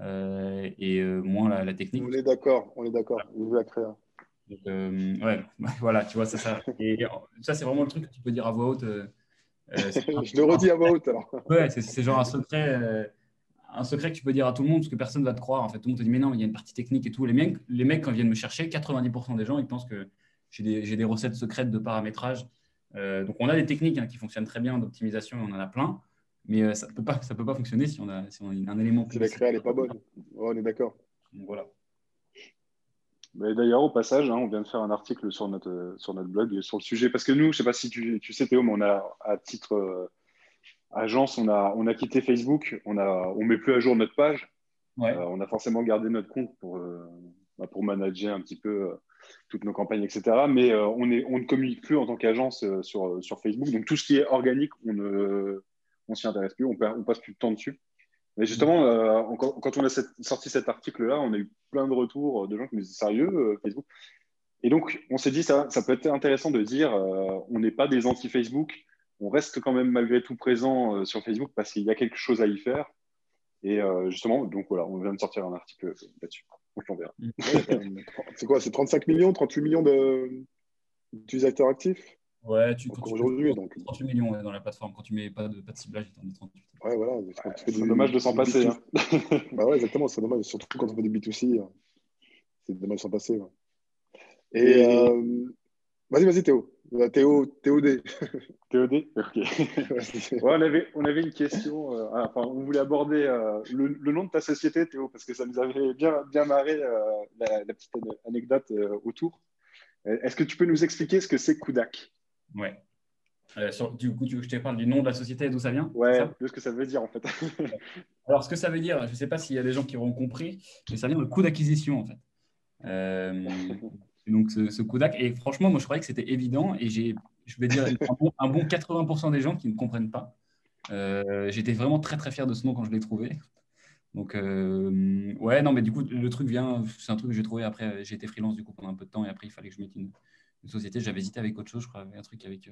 euh, et euh, moins la, technique. On est d'accord, on est d'accord. Je la créer. Euh, ouais, voilà, tu vois, c'est ça. Et ça, c'est vraiment le truc que tu peux dire à voix haute. je le redis à voix haute alors. Ouais, c'est genre un secret, un secret que tu peux dire à tout le monde parce que personne ne va te croire. En fait, tout le monde te dit, mais non, il y a une partie technique et tout. Les mecs, les mecs quand ils viennent me chercher, 90% des gens, ils pensent que j'ai des, des, recettes secrètes de paramétrage. Donc, on a des techniques hein, qui fonctionnent très bien d'optimisation et on en a plein. Mais euh, ça ne peut, pas, peut pas fonctionner si on a, si on a un élément. Si la créa n'est pas bonne. on est d'accord. Voilà. D'ailleurs, au passage, hein, on vient de faire un article sur notre, sur notre blog sur le sujet. Parce que nous, je ne sais pas si tu, tu, sais, Théo, mais on a, à titre euh, agence, on a, on a quitté Facebook. On ne on met plus à jour notre page. Euh, on a forcément gardé notre compte pour, bah, pour manager un petit peu toutes nos campagnes, etc. Mais on, est, on ne communique plus en tant qu'agence sur, sur Facebook. Donc, tout ce qui est organique, on ne on s'y intéresse plus, on, on, passe plus de temps dessus. Mais justement, euh, quand on a sorti cet article-là, on a eu plein de retours de gens qui nous disaient sérieux, euh, Facebook? Et donc, on s'est dit, ça, ça peut être intéressant de dire, euh, on n'est pas des anti-Facebook, on reste quand même malgré tout présent sur Facebook parce qu'il y a quelque chose à y faire. Et justement, donc voilà, on vient de sortir un article là-dessus. On verra. c'est quoi C'est 35 millions, 38 millions d'utilisateurs actifs? Ouais, tu aujourd'hui donc 38 millions dans la plateforme. Quand tu mets pas de, pas de ciblage, il t'en dit 38. Ouais, voilà. c'est dommage de s'en passer. Hein. bah ouais, exactement, c'est dommage. Surtout quand on fait du B2C, hein. c'est dommage de s'en passer. Et euh... vas-y, vas-y, Théo. Euh, Théo, TOD. TOD Ok. ouais, on, avait, on avait une question. Euh, enfin, on voulait aborder euh, le, le, nom de ta société, Théo, parce que ça nous avait bien, bien marré la, la, petite anecdote autour. Est-ce que tu peux nous expliquer ce que c'est Kudak Ouais. Euh, du coup, tu veux que je te parle du nom de la société et d'où ça vient? Ouais, de ce que ça veut dire en fait. Alors, ce que ça veut dire, je ne sais pas s'il y a des gens qui auront compris, mais ça vient de coût d'acquisition en fait. Euh, donc, ce, ce coup Et franchement, moi, je croyais que c'était évident et j'ai, je vais dire, un bon, 80% des gens qui ne comprennent pas. Euh, j'étais vraiment très très fier de ce nom quand je l'ai trouvé. Donc, ouais, non, mais du coup, le truc vient, c'est un truc que j'ai trouvé après. J'ai été freelance du coup pendant un peu de temps et après, il fallait que je mette une, société. J'avais hésité avec autre chose, je crois, un truc avec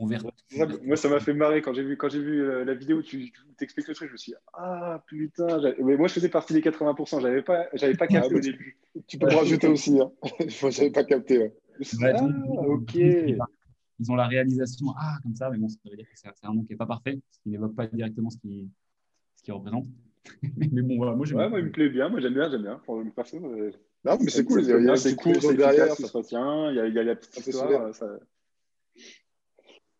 moi, ça m'a fait marrer quand j'ai vu, quand j'ai vu euh, la vidéo où tu t'expliques le truc. Je me suis dit, ah putain, mais moi je faisais partie des 80%, j'avais pas, j'avais pas capté ah, au début. Tu peux me rajouter aussi, hein. j'avais pas capté. ah, ok. Ils ont la réalisation, ah, comme ça, mais bon, ça veut dire que c'est un nom qui n'est pas parfait, parce qu'il n'évoque pas directement ce qu'il ce qui représente. mais bon, voilà, moi, ouais, moi, il me plaît bien, moi j'aime bien, j'aime bien. Pour une personne, non, mais c'est cool. Il y a, c'est cool, c'est derrière, ça se retient. Il y a, il y a la petite histoire. Ça...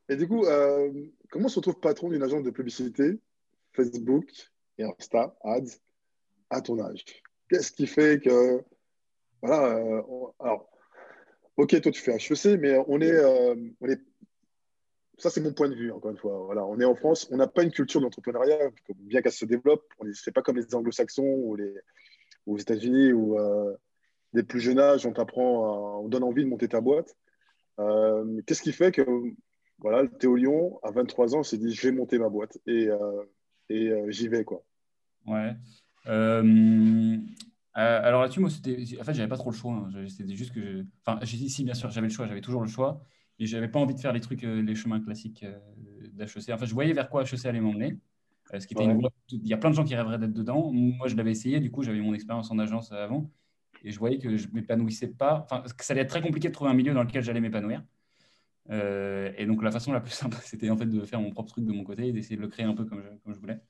Et du coup, euh, comment se retrouve patron d'une agence de publicité, Facebook et Insta, Ads, à ton âge? Qu'est-ce qui fait que. Voilà. Euh, alors, ok, toi, tu fais HEC, mais on est. Euh, on est ça, c'est mon point de vue, encore une fois. Voilà, on est en France, on n'a pas une culture d'entrepreneuriat, bien qu'elle se développe. Ce n'est pas comme les anglo-saxons ou les, aux États-Unis ou dès plus jeune âge, on t'apprend, on donne envie de monter ta boîte. Qu'est-ce qui fait que voilà, Théo Lyon, à 23 ans, s'est dit je vais monter ma boîte et, euh, et euh, j'y vais quoi. Ouais. alors là-dessus, moi, c'était, en fait, j'avais pas trop le choix. Hein. C'était juste que, enfin, j'ai dit si, bien sûr, j'avais le choix, j'avais toujours le choix, et j'avais pas envie de faire les trucs, les chemins classiques d'HEC. Enfin, je voyais vers quoi HEC allait m'emmener. Ce qui était Il y a plein de gens qui rêveraient d'être dedans. Moi, je l'avais essayé. Du coup, j'avais mon expérience en agence avant et je voyais que je m'épanouissais pas, enfin, que ça allait être très compliqué de trouver un milieu dans lequel j'allais m'épanouir. Euh, et donc la façon la plus simple, c'était en fait de faire mon propre truc de mon côté et d'essayer de le créer un peu comme je, comme je voulais.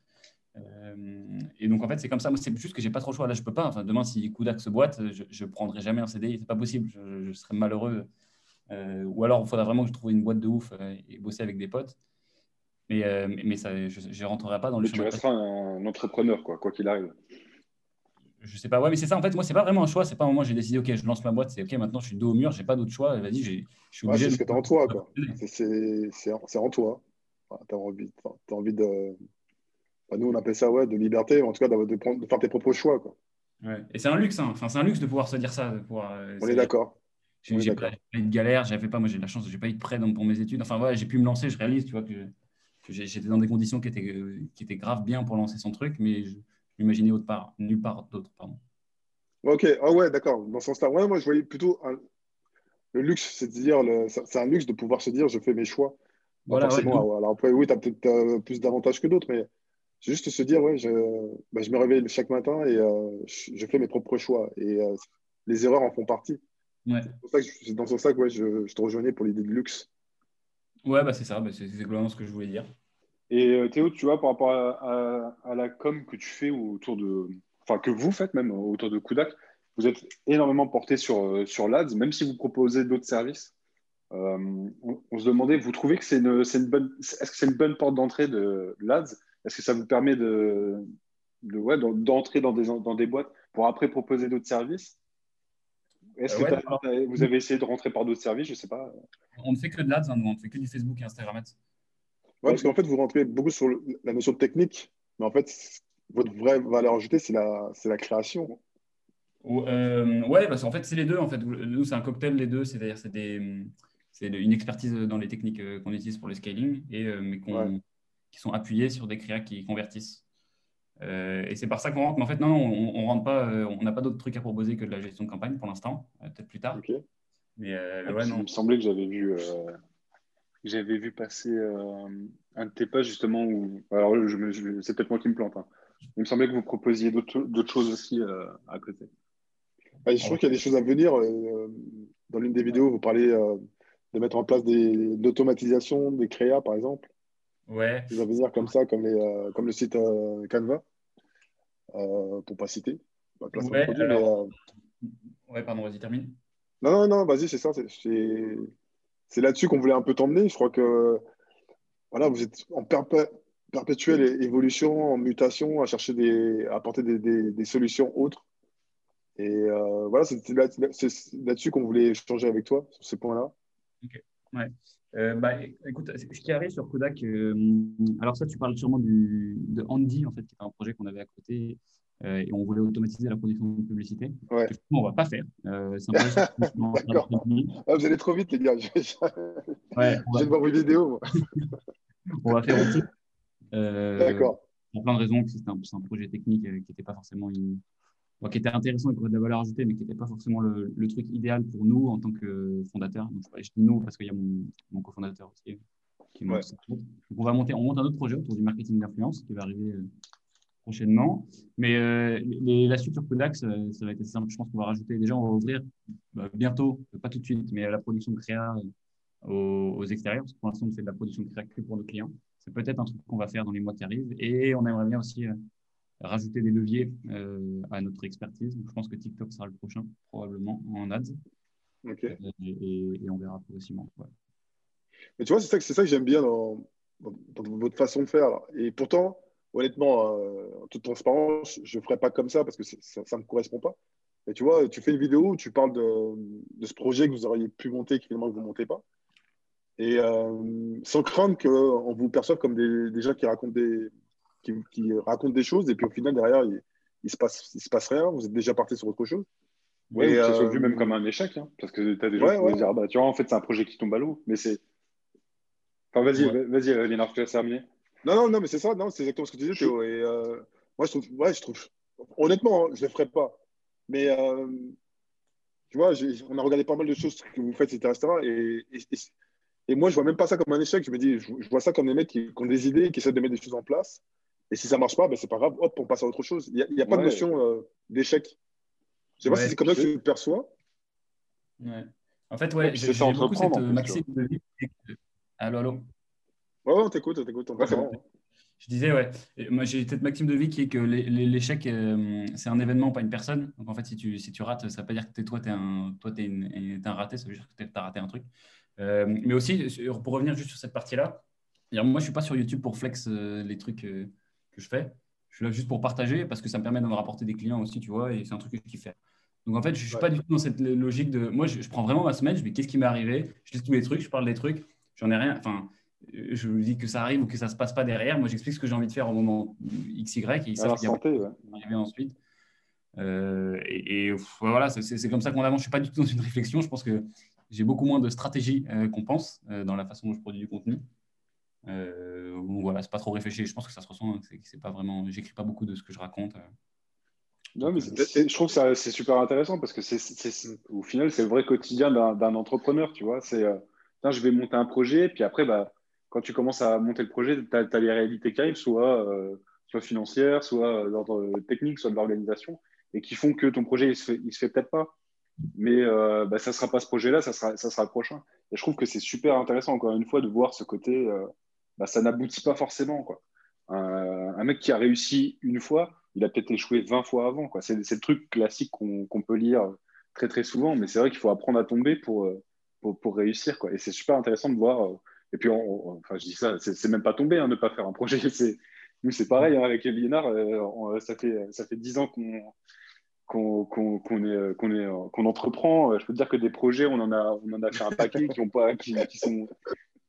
Euh, et donc en fait c'est comme ça, moi c'est juste que j'ai pas trop le choix. Là je peux pas. Enfin demain si Kudak se boîte, je, je prendrai jamais un CDI, c'est pas possible. Je, serais malheureux. Euh, ou alors il faudra vraiment que je trouve une boîte de ouf et bosser avec des potes. Mais, mais ça, je, ne rentrerai pas dans le. Mais tu resteras un entrepreneur quoi, quoi qu'il arrive. Je sais pas, ouais, mais c'est ça. En fait, moi, c'est pas vraiment un choix. C'est pas un moment où j'ai décidé, ok, je lance ma boîte. C'est ok, maintenant je suis dos au mur, j'ai pas d'autre choix. Vas-y, je suis obligé. c'est ce que tu as en toi, quoi. C'est en toi. tu as envie, as envie de. nous, on appelle ça, ouais, de liberté, en tout cas, de, de, prendre, de faire tes propres choix, quoi. Ouais. Et c'est un luxe, hein. enfin, c'est un luxe de pouvoir se dire ça. De pouvoir, euh, on est d'accord. J'ai pas, eu de galère, j'avais pas, moi j'ai de la chance, j'ai pas eu de prêt pour mes études. Enfin voilà, j'ai pu me lancer, je réalise, tu vois, que, que j'étais dans des conditions qui étaient, qui étaient graves bien pour lancer son truc, mais je m'imaginais autre part, nulle part d'autre. Ok, ah ouais, d'accord. Dans ce sens-là, ouais, moi je voyais plutôt le luxe, c'est de dire, c'est un luxe de pouvoir se dire, je fais mes choix. Voilà, forcément, alors après, oui, tu as peut-être plus d'avantages que d'autres, mais c'est juste se dire, ouais, je, bah, je, me réveille chaque matin et euh, je, fais mes propres choix. Et euh, les erreurs en font partie. C'est dans ce sens-là que je, te rejoignais pour l'idée de luxe. Ouais, bah c'est ça, bah, c'est exactement ce que je voulais dire. Et euh, Théo, tu vois, par rapport à, la com que tu fais autour de. Enfin, que vous faites même autour de Kudak, vous êtes énormément porté sur, euh, sur l'ADS, même si vous proposez d'autres services. Euh, on, se demandait, vous trouvez que c'est une, une, bonne. Est-ce que c'est une bonne porte d'entrée de l'ADS? Est-ce que ça vous permet de, de ouais, d'entrer dans des, dans des boîtes pour après proposer d'autres services? Est-ce euh, que vous avez essayé de rentrer par d'autres services? Je ne sais pas. On ne fait que de l'ADS, hein, on ne fait que du Facebook et Instagram Ads. Oui, parce qu'en fait, vous rentrez beaucoup sur la notion de technique, mais en fait, votre vraie valeur ajoutée, c'est la, la création. Euh, ouais, parce qu'en fait, c'est les deux. En fait, nous, c'est un cocktail les deux. C'est-à-dire, c'est une expertise dans les techniques euh, qu'on utilise pour le scaling, et mais qui sont appuyées sur des créas qui convertissent. Euh, et c'est par ça qu'on rentre. Mais en fait, non, non on, on rentre pas. Euh, on n'a pas d'autres trucs à proposer que de la gestion de campagne pour l'instant. Euh, peut-être plus tard. Mais ah, ouais, non. Il me semblait que j'avais vu, j'avais vu passer un de tes pages justement où. Alors, je, c'est peut-être moi qui me plante. Hein. Il me semblait que vous proposiez d'autres choses aussi à côté. je trouve qu'il y a des choses à venir. dans l'une des vidéos, vous parlez de mettre en place des, d'automatisation des créas, par exemple. Ouais. Des à venir comme ça, comme, les, comme le site Canva euh, pour pas citer. Ouais, euh, ouais, pardon, vas-y, termine. Non, non, non, vas-y, c'est ça. C'est là-dessus qu'on voulait un peu t'emmener. Je crois que voilà, vous êtes en perpétuelle évolution, en mutation, à chercher des, à apporter des, solutions autres. Et euh, voilà, c'est là-dessus qu'on voulait échanger avec toi, sur ces points-là. Ok, ouais. Euh, bah, écoute, ce qui arrive sur Kodak, euh, alors ça, tu parles sûrement de Andy, en fait, qui est un projet qu'on avait à côté, et on voulait automatiser la production de publicité. Ouais. Que, on ne va pas faire. un ah, vous allez trop vite, les gars. Je, ouais, vais voir vos vidéos. on va faire aussi. D'accord. Pour plein de raisons, c'est un, un, projet technique qui n'était pas forcément une, qui était intéressant et qui aurait de la valeur ajoutée, mais qui n'était pas forcément le, truc idéal pour nous en tant que fondateur. Donc, je dis nous parce qu'il y a mon, mon cofondateur aussi. Qui Donc, on va monter, on monte un autre projet autour du marketing d'influence qui va arriver euh, prochainement. Mais euh, la suite sur Codax, euh, ça va être simple. Je pense qu'on va rajouter, déjà, on va ouvrir bah, bientôt, pas tout de suite, mais la production de créa aux, extérieurs. Parce que pour l'instant, on fait de la production de créa que pour nos clients. C'est peut-être un truc qu'on va faire dans les mois qui arrivent. Et on aimerait bien aussi rajouter des leviers euh, à notre expertise. je pense que TikTok sera le prochain, probablement, en ads. Euh, et, on verra progressivement. Mais tu vois, c'est ça, ça que j'aime bien dans, votre façon de faire. Et pourtant, honnêtement, euh, en toute transparence, je ne ferai pas comme ça parce que ça ne me correspond pas. Mais tu vois, tu fais une vidéo où tu parles de, ce projet que vous auriez pu monter et que finalement vous ne montez pas. Et sans craindre qu'on vous perçoive comme des, des gens qui racontent des, qui, qui, raconte des choses et puis au final, derrière, il, il se passe, il se passe rien. Vous êtes déjà parti sur autre chose. Oui, que ça soit vu même comme un échec, hein, parce que tu as des gens qui vont dire, ah bah, tu vois, en fait, c'est un projet qui tombe à l'eau, mais c'est. Enfin, vas-y, vas-y, Léonard, tu vas terminer. Non, non, non, mais c'est ça, non, c'est exactement ce que tu disais, Théo. Et euh, moi, je trouve, ouais, je trouve, honnêtement, hein, je ne le ferai pas. Mais, euh, tu vois, on a regardé pas mal de choses que vous faites, etc. Et, et, et, moi, je vois même pas ça comme un échec. Je me dis, je, vois ça comme des mecs qui, qui, ont des idées, qui essaient de mettre des choses en place. Et si ça marche pas, ben, c'est pas grave, hop, on passe à autre chose. Il n'y a, pas de notion euh, d'échec. Je sais pas si c'est comme ça que tu le perçois. Ouais. En fait, ouais, j'ai beaucoup cette maxime de vie. Allô, allô? Ouais, on t'écoute, on t'écoute. Je disais, ouais, moi j'ai cette maxime de vie qui est que l'échec, euh, c'est un événement, pas une personne. Donc en fait, si tu, si tu rates, ça ne veut pas dire que es, toi, tu es, un, toi, es, un raté, ça veut dire que tu as raté un truc. Euh, mais aussi, pour revenir juste sur cette partie-là, moi je ne suis pas sur YouTube pour flex les trucs que je fais. Je suis là juste pour partager parce que ça me permet de me rapporter des clients aussi, tu vois, et c'est un truc que je kiffe faire. Donc en fait, je ne suis pas du tout dans cette logique de. Moi, je, prends vraiment ma semaine, je me dis qu'est-ce qui m'est arrivé, je lis tous les trucs, je parle des trucs, j'en ai rien. Enfin, je vous dis que ça arrive ou que ça ne se passe pas derrière. Moi, j'explique ce que j'ai envie de faire au moment XY et ils savent santé, ouais. arriver ensuite. Euh, et, voilà, c'est comme ça qu'on avance. Je ne suis pas du tout dans une réflexion. Je pense que j'ai beaucoup moins de stratégie euh, qu'on pense euh, dans la façon dont je produis du contenu. Euh, voilà, c'est pas trop réfléchi. Je pense que ça se ressent. Hein, c'est pas vraiment. J'écris pas beaucoup de ce que je raconte. Non, mais je trouve que c'est super intéressant parce que c'est, au final, c'est le vrai quotidien d'un entrepreneur, tu vois. C'est, je vais monter un projet, puis après, bah, quand tu commences à monter le projet, tu as, les réalités qui arrivent, soit, soit financières, soit d'ordre technique, soit de l'organisation, et qui font que ton projet, il se fait, peut-être pas mais euh, bah, ça ne sera pas ce projet-là, ça sera, ça sera le prochain. Et je trouve que c'est super intéressant, encore une fois, de voir ce côté, euh, bah, ça n'aboutit pas forcément. Quoi. Un, mec qui a réussi une fois, il a peut-être échoué 20 fois avant. C'est, le truc classique qu'on, peut lire très très souvent, mais c'est vrai qu'il faut apprendre à tomber pour, euh, pour, pour, réussir. Quoi. Et c'est super intéressant de voir. Et puis, enfin, je dis ça, c'est, même pas tomber, hein, ne pas faire un projet. Nous, c'est pareil hein, avec Liénard, ça, fait, ça fait 10 ans qu'on qu'on euh, euh, entreprend. Euh, je peux te dire que des projets, on en a, on en a fait un paquet qui, ont pas, qui, sont,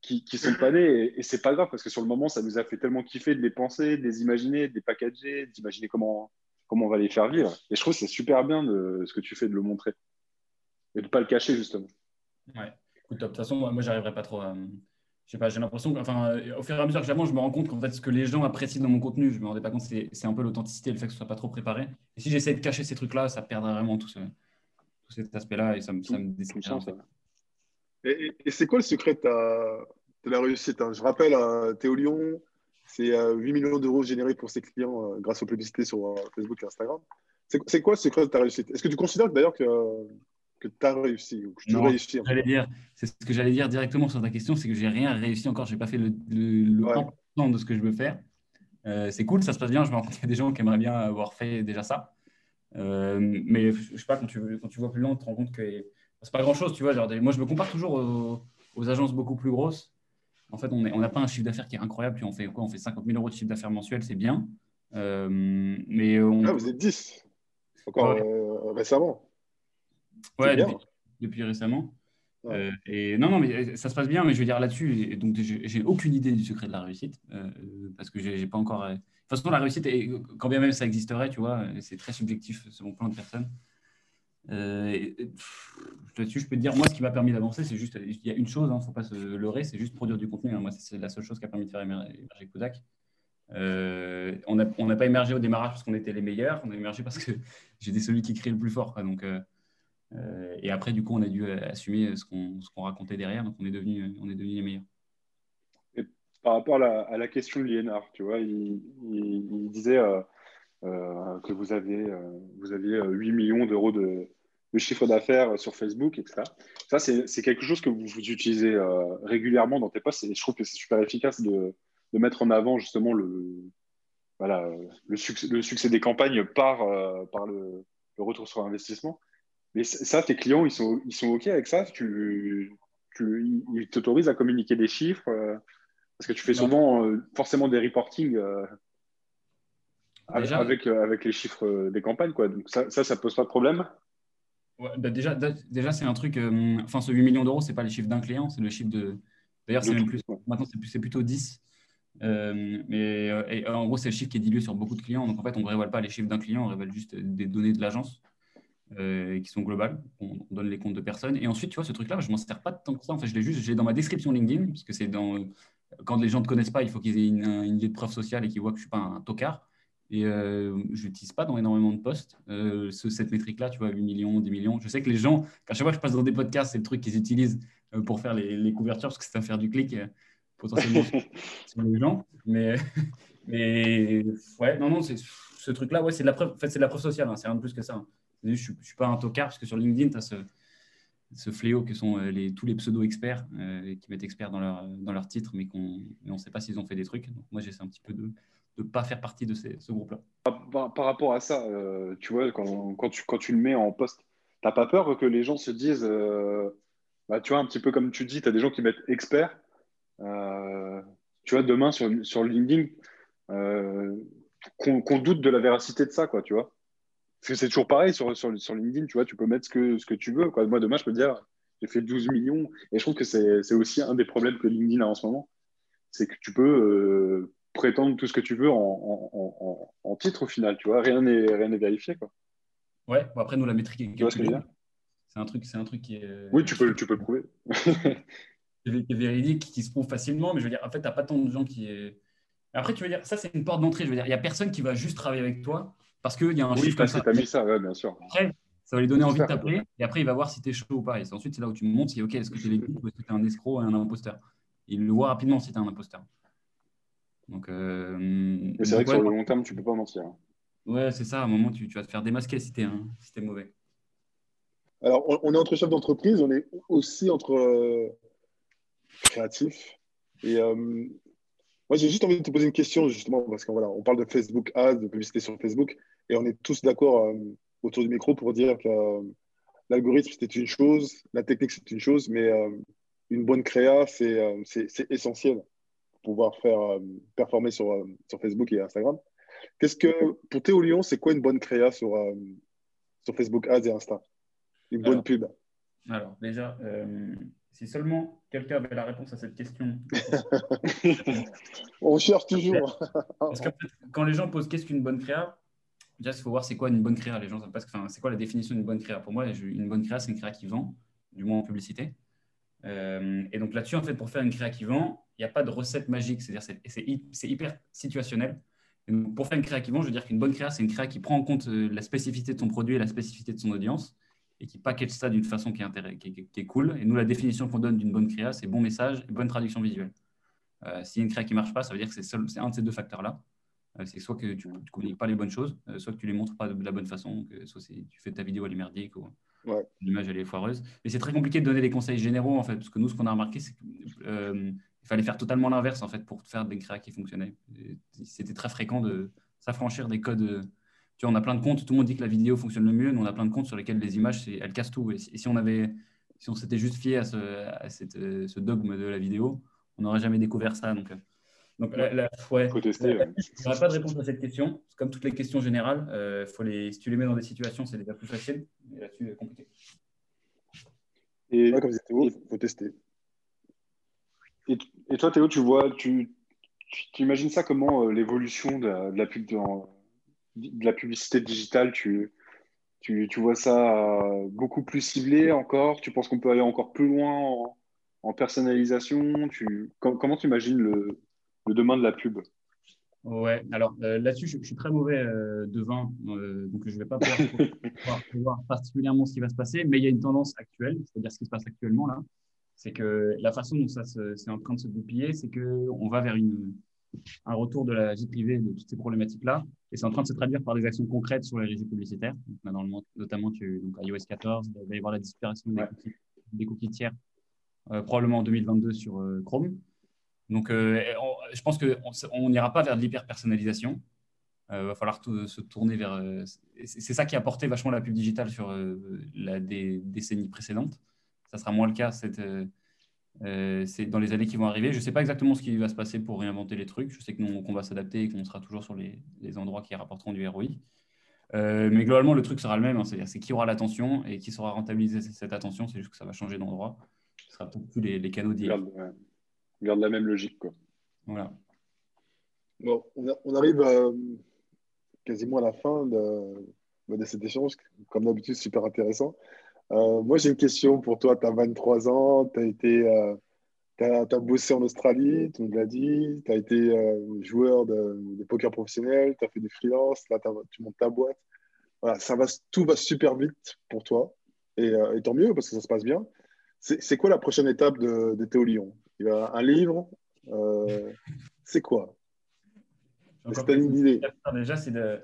qui, sont pas nés. Et, et c'est pas grave parce que sur le moment, ça nous a fait tellement kiffer de les penser, de les imaginer, de les packager, d'imaginer comment, comment on va les faire vivre. Et je trouve que c'est super bien de, ce que tu fais de le montrer et de pas le cacher, justement. Ouais, de toute façon, moi, j'arriverai pas trop à je sais pas, j'ai l'impression enfin, euh, au fur et à mesure que j'avance, je me rends compte qu'en fait, ce que les gens apprécient dans mon contenu, je me rendais pas compte, c'est un peu l'authenticité, le fait que ce soit pas trop préparé. Et si j'essaie de cacher ces trucs-là, ça perdrait vraiment tout, ce, tout cet aspect-là et ça me, ça me. Et, et c'est quoi le secret de, la réussite hein? Je rappelle, euh, Théo Lyon, c'est 8 euh, millions d'euros générés pour ses clients grâce aux publicités sur Facebook et Instagram. C'est quoi le secret de ta réussite? Est-ce que tu considères d'ailleurs que que tu as réussi ou que tu réussis dire, C'est ce que j'allais dire directement sur ta question, c'est que j'ai rien réussi encore. Je n'ai pas fait le, le, de ce que je veux faire. Euh, c'est cool, ça se passe bien. Je me rends compte qu'il y a des gens qui aimeraient bien avoir fait déjà ça. Euh, mais je sais pas, quand tu, quand tu vois plus loin, tu te rends compte que c'est pas grand chose. Tu vois, genre, moi, je me compare toujours aux, agences beaucoup plus grosses. En fait, on n'a pas un chiffre d'affaires qui est incroyable. Puis on fait quoi? On fait 50 000 euros de chiffre d'affaires mensuel, c'est bien. Euh, mais on... Ah, vous êtes 10 encore récemment. Ouais, depuis, récemment. Euh, et non, non, mais euh, ça se passe bien, mais je veux dire là-dessus, donc j'ai aucune idée du secret de la réussite euh, parce que j'ai pas encore. De toute façon, la réussite, quand bien même ça existerait, tu vois, c'est très subjectif selon plein de personnes. là-dessus, je peux te dire, moi, ce qui m'a permis d'avancer, c'est juste, il y a une chose, il hein, ne faut pas se leurrer, c'est juste produire du contenu. Hein. Moi, c'est la seule chose qui a permis de faire émerger Kodak. on n'a pas émergé au démarrage parce qu'on était les meilleurs, on a émergé parce que j'étais celui qui criait le plus fort. Quoi. Donc, euh, et après, du coup, on a dû assumer ce qu'on racontait derrière, donc on est devenu, on est devenu les meilleurs. Par rapport à la, question de Liénard, tu vois, il, disait euh, euh, que vous, avez, vous aviez 8 millions d'euros de, chiffre d'affaires sur Facebook, etc. Ça, c'est quelque chose que vous, utilisez régulièrement dans tes posts et je trouve que c'est super efficace de, de, mettre en avant justement le, voilà, le, succès, le succès des campagnes par, par le, le, retour sur investissement. Mais ça, tes clients, ils sont, ils sont OK avec ça? Tu, tu, Ils t'autorisent à communiquer des chiffres euh, Parce que tu fais souvent euh, forcément des reporting euh, avec, avec les chiffres des campagnes. Quoi. Donc ça, ça, ça pose pas de problème? Bah déjà, déjà c'est un truc. enfin, ce 8 millions d'euros, c'est pas les chiffres d'un client, c'est le chiffre de. D'ailleurs, c'est même plus. Maintenant, c'est plutôt 10. mais en gros, c'est le chiffre qui est dilué sur beaucoup de clients. Donc, en fait, on ne révèle pas les chiffres d'un client, on révèle juste des données de l'agence. Euh, qui sont globales. On, donne les comptes de personnes. Et ensuite, tu vois, ce truc-là, je m'en sers pas tant que ça. En fait, je l'ai juste, j'ai dans ma description LinkedIn, parce que c'est dans quand les gens ne te connaissent pas, il faut qu'ils aient une, une, idée de preuve sociale et qu'ils voient que je suis pas un tocard. Et euh, je l'utilise pas dans énormément de posts. Euh, cette métrique-là, tu vois, 8 millions, 10 millions. Je sais que les gens, quand chaque fois que je passe dans des podcasts, c'est le truc qu'ils utilisent pour faire les, les, couvertures, parce que c'est à faire du clic potentiellement sur les gens. Mais, mais ouais, non, non, c'est ce truc-là, ouais, c'est de la preuve. En fait, c'est de la preuve sociale. Hein, c'est rien de plus que ça. Hein. Je ne suis, pas un tocard parce que sur LinkedIn, tu as ce, fléau que sont euh, tous les pseudo-experts euh, qui mettent experts dans leur, leur titre, mais qu'on on ne sait pas s'ils ont fait des trucs. Donc moi, j'essaie un petit peu de ne pas faire partie de ce groupe-là. Par, rapport à ça, euh, tu vois, quand, tu, le mets en poste, tu n'as pas peur que les gens se disent, bah, tu vois, un petit peu comme tu dis, tu as des gens qui mettent experts. tu vois, demain sur, sur LinkedIn, qu'on doute de la véracité de ça, quoi, tu vois. Parce que c'est toujours pareil sur, sur, sur, LinkedIn, tu vois, tu peux mettre ce que, ce que tu veux. Quoi. Moi, demain, je peux dire, j'ai fait 12 millions. Et je trouve que c'est aussi un des problèmes que LinkedIn a en ce moment. C'est que tu peux euh, prétendre tout ce que tu veux en, en, en, titre au final, tu vois. Rien n'est vérifié, quoi. Ouais, bon, après, nous, la métrique est C'est un truc, c'est un truc qui est. Oui, tu peux, tu peux le prouver. qui est véridique, qui se prouve facilement, mais je veux dire, en fait, tu n'as pas tant de gens qui. Après, tu veux dire, ça, c'est une porte d'entrée. Je veux dire, il n'y a personne qui va juste travailler avec toi parce qu'il y a un oui, chiffre comme ça. Oui, mis ça, ouais, bien sûr. Après, ça va lui donner envie de t'appeler et après, il va voir si tu es chaud ou pas. Et ensuite, c'est là où tu montes si, OK, est-ce que tu es ou est-ce que tu es un escroc et un imposteur? Il le voit rapidement si tu es un imposteur. Donc, euh, mais c'est vrai que sur le long terme, tu ne peux pas mentir. Ouais, c'est ça. À un moment, tu, tu vas te faire démasquer si tu es, si es mauvais. Alors, on, est entre chefs d'entreprise, on est aussi entre euh, créatifs. Et euh, moi, j'ai juste envie de te poser une question, justement, parce qu'on voilà, on parle de Facebook Ads, de publicité sur Facebook, et on est tous d'accord euh, autour du micro pour dire que l'algorithme, c'est une chose, la technique, c'est une chose, mais une bonne créa, c'est essentiel pour pouvoir faire performer sur, sur Facebook et Instagram. Qu'est-ce que, pour Théo Lyon, c'est quoi une bonne créa sur, sur Facebook Ads et Insta? Une bonne pub? Alors, déjà, euh, si seulement quelqu'un avait la réponse à cette question. On cherche toujours. Parce que quand les gens posent qu'est-ce qu'une bonne créa, déjà, il faut voir c'est quoi une bonne créa? Les gens savent pas c'est quoi la définition d'une bonne créa? Pour moi, une bonne créa, c'est une créa qui vend, du moins en publicité. Euh, et donc là-dessus, en fait, pour faire une créa qui vend, il n'y a pas de recette magique. C'est-à-dire, c'est hyper situationnel. pour faire une créa qui vend, je veux dire qu'une bonne créa, c'est une créa qui prend en compte euh, la spécificité de ton produit et la spécificité de son audience et qui package ça d'une façon qui est, qui, est, cool. Et nous, la définition qu'on donne d'une bonne créa, c'est bon message et bonne traduction visuelle. Euh, S'il y a une créa qui ne marche pas, ça veut dire que c'est un de ces deux facteurs-là. Euh, c'est soit que tu ne communiques pas les bonnes choses, euh, soit que tu les montres pas de la bonne façon, que soit tu fais ta vidéo à l'immerdique ou l'image elle est foireuse. Mais c'est très compliqué de donner des conseils généraux en fait, parce que nous, ce qu'on a remarqué, c'est qu'il euh, fallait faire totalement l'inverse en fait pour faire des créas qui fonctionnaient. C'était très fréquent de s'affranchir des codes tu vois, on a plein de comptes, tout le monde dit que la vidéo fonctionne le mieux, nous on a plein de comptes sur lesquels les images, elles cassent tout. Et si, on avait, si on s'était juste fié à, ce, à cette, ce, dogme de la vidéo, on n'aurait jamais découvert ça. Donc, donc la, la, ouais, faut tester. Je n'aurais pas de réponse à cette question. Comme toutes les questions générales, euh, faut les, si tu les mets dans des situations, c'est déjà plus facile. Et là-dessus, c'est compliqué. Et comme il faut tester. Et, et, toi, Théo, tu vois, tu, tu, imagines ça comment l'évolution de, de, la pub dans, de la publicité digitale, tu, tu, tu, vois ça beaucoup plus ciblé encore? Tu penses qu'on peut aller encore plus loin en, personnalisation? Tu, Comment tu imagines le, le, demain de la pub Ouais, alors euh, là-dessus, je, suis très mauvais euh, devin, euh, donc je ne vais pas pouvoir, voir particulièrement ce qui va se passer, mais il y a une tendance actuelle, c'est-à-dire ce qui se passe actuellement là, c'est que la façon dont ça c'est en train de se goupiller, c'est qu'on va vers une, un retour de la vie privée de toutes ces problématiques-là. Et c'est en train de se traduire par des actions concrètes sur les régies publicitaires. Donc, notamment, tu, donc, iOS 14, il va y avoir la disparition des, cookies, tiers, euh, probablement en 2022 sur Chrome. Donc, euh, je pense qu'on n'ira pas vers de l'hyper-personnalisation. Il va falloir se tourner vers. c'est ça qui a porté vachement la pub digitale sur la des décennies précédentes. Ça sera moins le cas euh, dans les années qui vont arriver. Je ne sais pas exactement ce qui va se passer pour réinventer les trucs. Je sais qu'on va s'adapter et qu'on sera toujours sur les, endroits qui rapporteront du ROI. Euh, mais globalement, le truc sera le même. Hein. C'est-à-dire, c'est qui aura l'attention et qui saura rentabiliser cette attention. C'est juste que ça va changer d'endroit. Ce sera peut-être plus les, canaux d'hier. Garde, garde, la même logique. Quoi. Voilà. Bon, on, arrive euh, quasiment à la fin de, de cet échange. Comme d'habitude, super intéressant. Euh, moi, j'ai une question pour toi. Tu as 23 ans, tu as été. Euh, as, bossé en Australie, tu me l'as dit, tu as été euh, joueur de, poker professionnel, tu as fait des freelances, là tu montes ta boîte. Voilà, ça va, tout va super vite pour toi, et, tant mieux parce que ça se passe bien. C'est quoi la prochaine étape de, de Théo Lyon? Il un livre C'est quoi? C'est une idée. Déjà, c'est de,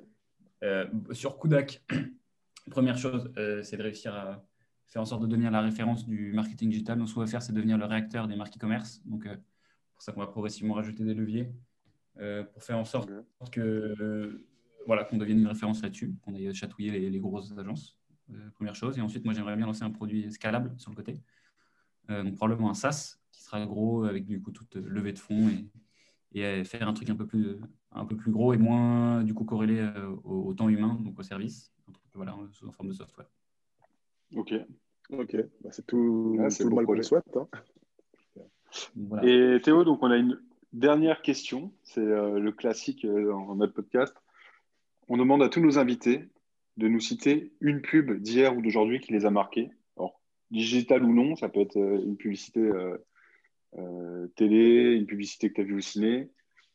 sur Kudak, première chose, c'est de réussir à faire en sorte de devenir la référence du marketing digital. Donc, ce qu'on va faire, c'est devenir le réacteur des marques e-commerce. Donc, euh, pour ça qu'on va progressivement rajouter des leviers euh, pour faire en sorte que euh, voilà qu'on devienne une référence là-dessus, qu'on ait chatouillé les, grosses agences. première chose. Et ensuite, moi, j'aimerais bien lancer un produit scalable sur le côté. Donc, probablement un SaaS qui sera gros avec du coup toute levée de fonds et, et faire un truc un peu plus, un peu plus gros et moins du coup corrélé au, temps humain, donc au service, voilà, en forme de software. Ok. Ok, bah, c'est tout, le mal qu'on souhaite. Hein. Et Théo, donc on a une dernière question, c'est le classique dans notre podcast. On demande à tous nos invités de nous citer une pub d'hier ou d'aujourd'hui qui les a marqués. Digital ou non, ça peut être euh, une publicité euh, euh, télé, une publicité que tu as vue au ciné,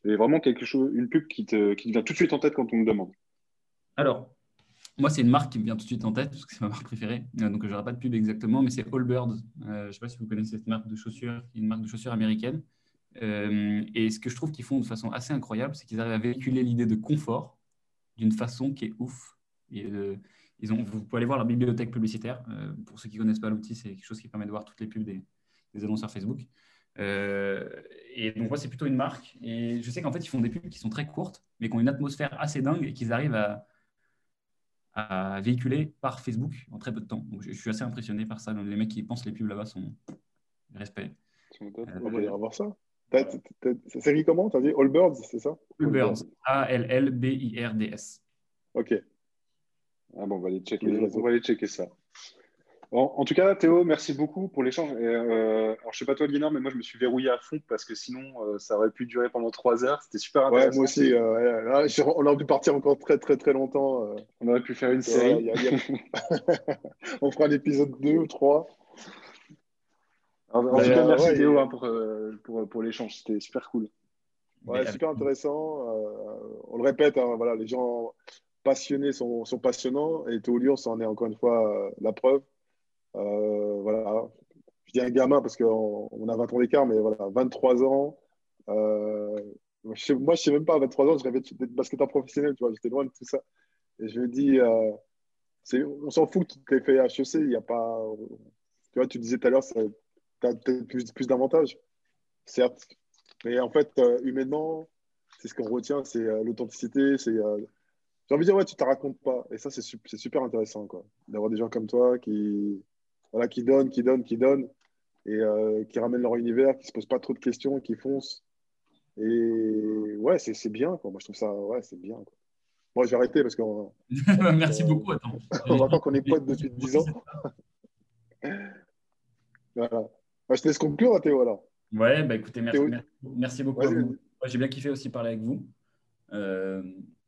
et vraiment quelque chose, une pub qui te, qui vient tout de suite en tête quand on me demande. Alors, moi, c'est une marque qui me vient tout de suite en tête parce que c'est ma marque préférée. donc, je n'aurai pas de pub exactement, mais c'est Allbirds. je ne sais pas si vous connaissez cette marque de chaussures, une marque de chaussures américaine. et ce que je trouve qu'ils font de façon assez incroyable, c'est qu'ils arrivent à véhiculer l'idée de confort d'une façon qui est ouf. Ils ont, vous pouvez aller voir leur bibliothèque publicitaire. Euh, pour ceux qui ne connaissent pas l'outil, c'est quelque chose qui permet de voir toutes les pubs des, annonceurs Facebook. Euh, et donc, moi, c'est plutôt une marque. Et je sais qu'en fait, ils font des pubs qui sont très courtes, mais qui ont une atmosphère assez dingue et qu'ils arrivent à, à, véhiculer par Facebook en très peu de temps. Donc, je, suis assez impressionné par ça. les mecs qui pensent les pubs là-bas sont respect. on va voir ça. Ça s'écrit comment? Tu as dit Allbirds, c'est ça? Allbirds. A-L-L-B-I-R-D-S. Ok. Ah bon, on va aller checker, on va aller checker ça. en tout cas, Théo, merci beaucoup pour l'échange. Euh, alors, je sais pas toi, Guinard, mais moi, je me suis verrouillé à fond parce que sinon, euh, ça aurait pu durer pendant trois heures. C'était super intéressant. Ouais, moi aussi. Euh, on aurait pu partir encore très, très, très longtemps. Euh. On aurait pu faire une série. on fera l'épisode 2 ou 3. En, tout cas, merci Théo hein, pour, pour, pour l'échange. C'était super cool. Ouais, super intéressant. on le répète, hein, voilà, les gens passionnés sont, passionnants et Théo ça en est encore une fois euh, la preuve. Euh, voilà. Je dis un gamin parce qu'on on a 20 ans d'écart, mais voilà, 23 ans. Euh, moi, je sais même pas, à 23 ans, je rêvais d'être basketteur professionnel, tu vois, j'étais loin de tout ça. Et je me dis, on s'en fout que tu aies fait HEC, il n'y a pas. Tu vois, tu disais tout à l'heure, tu as peut-être plus, plus d'avantages, certes. Mais en fait, humainement, c'est ce qu'on retient, c'est l'authenticité, c'est j'ai envie de dire, ouais, tu te racontes pas. Et ça, c'est super intéressant, quoi. D'avoir des gens comme toi qui, voilà, qui donnent, qui donnent, qui donnent, et euh, qui ramènent leur univers, qui se posent pas trop de questions, qui foncent. Et ouais, c'est bien, quoi. Moi, je trouve ça, ouais, c'est bien, quoi. Moi, j'ai arrêté parce que. Merci beaucoup, attends. on va pas qu'on est potes depuis 10 ans. voilà. je te laisse conclure, Théo, alors. Ouais, bah écoutez, merci, merci beaucoup. J'ai bien kiffé aussi parler avec vous. Euh,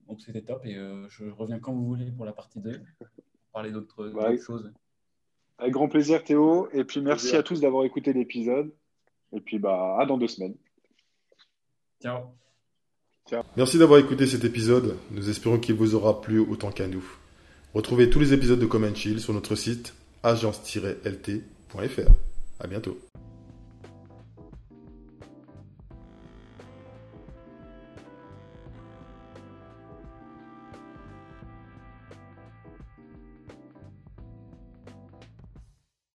donc c'était top et euh, je reviens quand vous voulez pour la partie 2, pour parler d'autres choses. Avec grand plaisir Théo, et puis merci à tous d'avoir écouté l'épisode, et puis bah, à dans deux semaines. Ciao. Ciao. Merci d'avoir écouté cet épisode, nous espérons qu'il vous aura plu autant qu'à nous. Retrouvez tous les épisodes de Common Chill sur notre site agence-lt.fr. À bientôt.